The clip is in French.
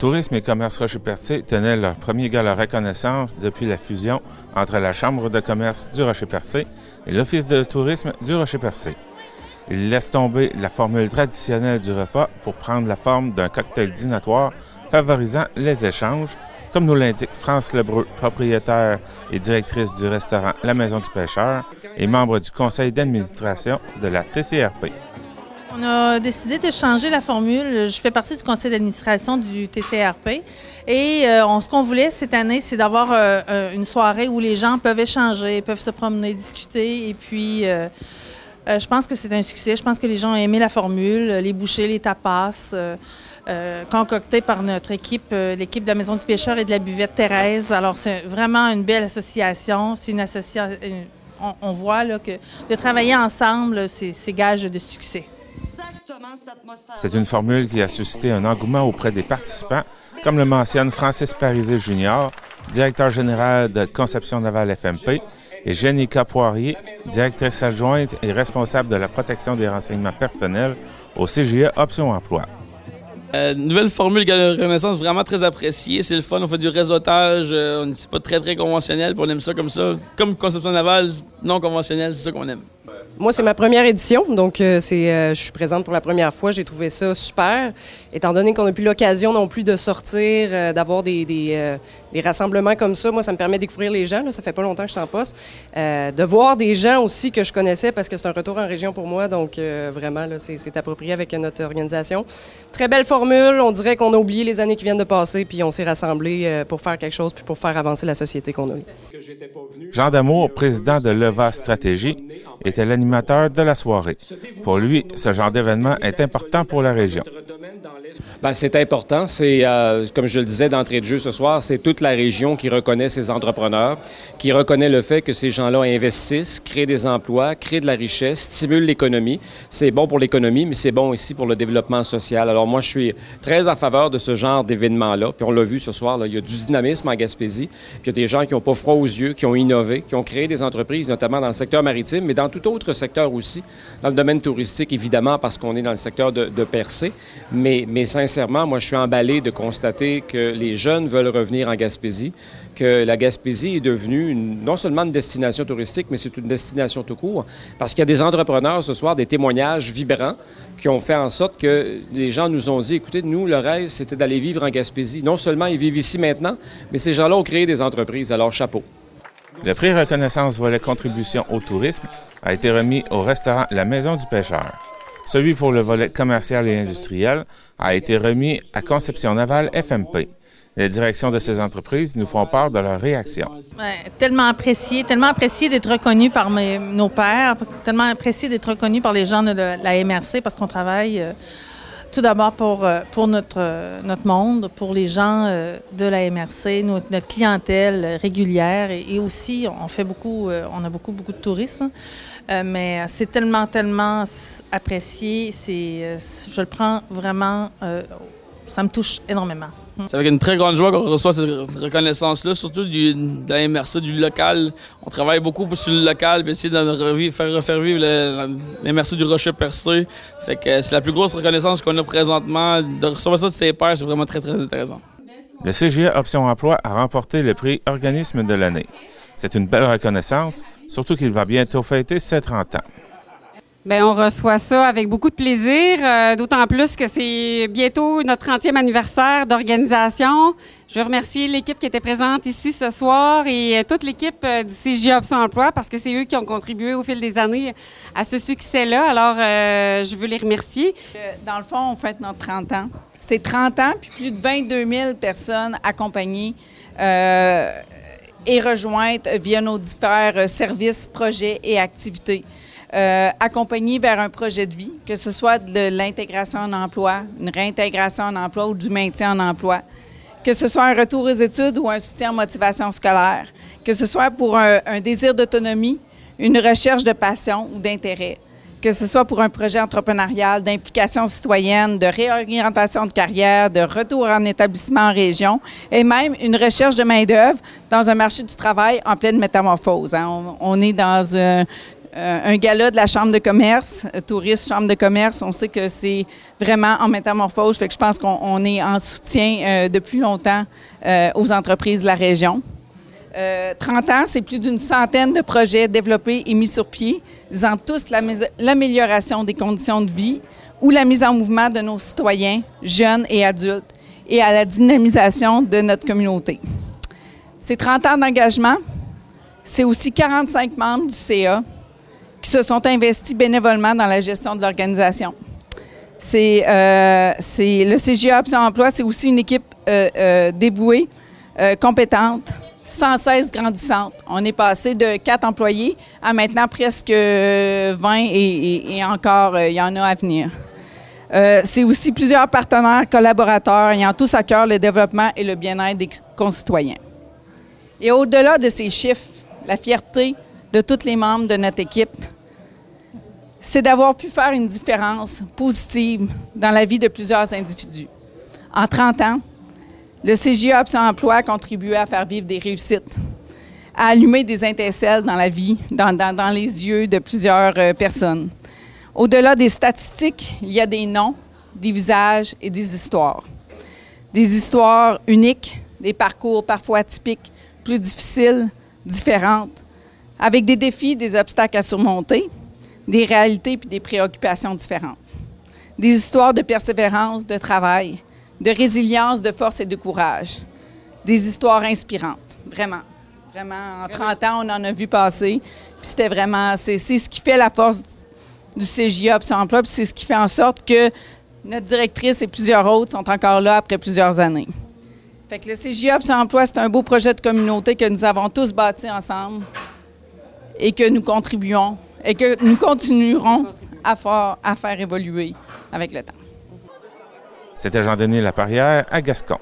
Tourisme et Commerce Rocher-Percé tenaient leur premier gala reconnaissance depuis la fusion entre la Chambre de commerce du Rocher-Percé et l'Office de tourisme du Rocher-Percé. Ils laissent tomber la formule traditionnelle du repas pour prendre la forme d'un cocktail dînatoire favorisant les échanges, comme nous l'indique France Lebreu, propriétaire et directrice du restaurant La Maison du Pêcheur et membre du conseil d'administration de la TCRP. On a décidé de changer la formule. Je fais partie du conseil d'administration du TCRP. Et euh, ce qu'on voulait cette année, c'est d'avoir euh, euh, une soirée où les gens peuvent échanger, peuvent se promener, discuter. Et puis, je pense que c'est un succès. Je pense que les gens ont aimé la formule, les bouchées, les tapas. concoctés par notre équipe, l'équipe de la Maison du Pêcheur et de la buvette Thérèse. Alors, c'est vraiment une belle association. C'est une association. On, voit que de travailler ensemble, c'est gage de succès. C'est une formule qui a suscité un engouement auprès des participants, comme le mentionne Francis Parisé Jr., directeur général de Conception Navale FMP, et Jenica Poirier, directrice adjointe et responsable de la protection des renseignements personnels au CGE Option Emploi. Euh, nouvelle formule de Renaissance vraiment très appréciée. C'est le fun, on fait du réseautage, euh, c'est pas très très conventionnel, puis on aime ça comme ça. Comme conception navale, non conventionnel, c'est ça qu'on aime. Moi, c'est ma première édition, donc euh, c'est, euh, je suis présente pour la première fois. J'ai trouvé ça super, étant donné qu'on n'a plus l'occasion non plus de sortir, euh, d'avoir des, des, rassemblements comme ça. Moi, ça me permet de découvrir les gens. Là, ça fait pas longtemps que je suis en poste. de voir des gens aussi que je connaissais parce que c'est un retour en région pour moi, donc vraiment, là, c'est, approprié avec notre organisation. Très belle formule. On dirait qu'on a oublié les années qui viennent de passer, puis on s'est rassemblés pour faire quelque chose, puis pour faire avancer la société qu'on a. Jean Damour, président de Leva Stratégie, était l'animateur de la soirée. Pour lui, ce genre d'événement est important pour la région. Bien, c'est important. C'est, euh, comme je le disais d'entrée de jeu ce soir, c'est toute la région qui reconnaît ces entrepreneurs, qui reconnaît le fait que ces gens-là investissent, créent des emplois, créent de la richesse, stimulent l'économie. C'est bon pour l'économie, mais c'est bon aussi pour le développement social. Alors moi, je suis très en faveur de ce genre d'événement-là. Puis on l'a vu ce soir, il y a du dynamisme en Gaspésie. Puis il y a des gens qui n'ont pas froid aux yeux, qui ont innové, qui ont créé des entreprises, notamment dans le secteur maritime, mais dans tout autre secteur aussi. Dans le domaine touristique, évidemment, parce qu'on est dans le secteur de, de mais sincèrement, moi, je suis emballé de constater que les jeunes veulent revenir en Gaspésie, que la Gaspésie est devenue non seulement une destination touristique, mais c'est une destination tout court, parce qu'il y a des entrepreneurs ce soir, des témoignages vibrants qui ont fait en sorte que les gens nous ont dit, écoutez, nous, le rêve, c'était d'aller vivre en Gaspésie. Non seulement ils vivent ici maintenant, mais ces gens-là ont créé des entreprises. Alors, chapeau. Le prix reconnaissance volet contribution au tourisme a été remis au restaurant La Maison du Pêcheur. Celui pour le volet commercial et industriel a été remis à Conception Navale FMP. Les directions de ces entreprises nous font part de leur réaction. tellement apprécié, tellement apprécié d'être reconnu par nos pairs, tellement apprécié d'être reconnu par les gens de la MRC parce qu'on travaille euh, tout d'abord pour, euh, pour notre, euh, notre monde, pour les gens de la MRC, notre, clientèle régulière et, aussi on fait beaucoup, on a beaucoup, beaucoup de touristes. Euh, mais c'est tellement, tellement apprécié. C'est, euh, je le prends vraiment, euh, ça me touche énormément. C'est avec une très grande joie qu'on reçoit cette reconnaissance-là, surtout du, de la MRC, du local. On travaille beaucoup sur le local, pour essayer de faire refaire vivre la, MRC du Rocher Percé. Fait que c'est la plus grosse reconnaissance qu'on a présentement. De recevoir ça de ses pairs, c'est vraiment très, très intéressant. Le CGA Option Emploi a remporté le prix Organisme de l'année. C'est une belle reconnaissance, surtout qu'il va bientôt fêter ses 30 ans. Bien, on reçoit ça avec beaucoup de plaisir, euh, d'autant plus que c'est bientôt notre 30e anniversaire d'organisation. Je veux remercier l'équipe qui était présente ici ce soir et euh, toute l'équipe euh, du CGA Option Emploi parce que c'est eux qui ont contribué au fil des années à ce succès-là. Alors, je veux les remercier. Dans le fond, on fête notre 30 ans. C'est 30 ans, puis plus de 22 000 personnes accompagnées et rejointes via nos différents services, projets et activités. Euh, vers un projet de vie, que ce soit de l'intégration en emploi, une réintégration en emploi ou du maintien en emploi, que ce soit un retour aux études ou un soutien en motivation scolaire, que ce soit pour un désir d'autonomie, une recherche de passion ou d'intérêt que ce soit pour un projet entrepreneurial, d'implication citoyenne, de réorientation de carrière, de retour en établissement en région, et même une recherche de main-d'œuvre dans un marché du travail en pleine métamorphose. Hein. On, est dans euh, un gala de la Chambre de commerce, euh, Touriste Chambre de commerce. On sait que c'est vraiment en métamorphose, fait que je pense qu'on est en soutien euh, depuis longtemps aux entreprises de la région. 30 ans, c'est plus d'une centaine de projets développés et mis sur pied, visant tous l'amélioration des conditions de vie ou la mise en mouvement de nos citoyens, jeunes et adultes, et à la dynamisation de notre communauté. Ces 30 ans d'engagement, c'est aussi 45 membres du CA qui se sont investis bénévolement dans la gestion de l'organisation. C'est, euh, le CGA Option Emploi, c'est aussi une équipe euh, euh, dévouée, compétente, sans cesse grandissante. On est passé de quatre employés à maintenant presque 20 et, encore, il y en a à venir. c'est aussi plusieurs partenaires, collaborateurs ayant tous à cœur le développement et le bien-être des concitoyens. Et au-delà de ces chiffres, la fierté de tous les membres de notre équipe, c'est d'avoir pu faire une différence positive dans la vie de plusieurs individus. En 30 ans, le CGA Option Emploi a contribué à faire vivre des réussites, à allumer des étincelles dans la vie, dans, les yeux de plusieurs euh, personnes. Au-delà des statistiques, il y a des noms, des visages et des histoires. Des histoires uniques, des parcours parfois atypiques, plus difficiles, différentes, avec des défis, des obstacles à surmonter, des réalités puis des préoccupations différentes. Des histoires de persévérance, de travail, de résilience, de force et de courage. Des histoires inspirantes, vraiment. Vraiment, en 30 ans, on en a vu passer. Puis c'était vraiment, c'est ce qui fait la force du CJA Option Emploi, puis c'est ce qui fait en sorte que notre directrice et plusieurs autres sont encore là après plusieurs années. Fait que le CJA Option Emploi, c'est un beau projet de communauté que nous avons tous bâti ensemble et que nous contribuons et que nous continuerons à faire, évoluer avec le temps. C'était Jean-Denis Laparrière à Gascon.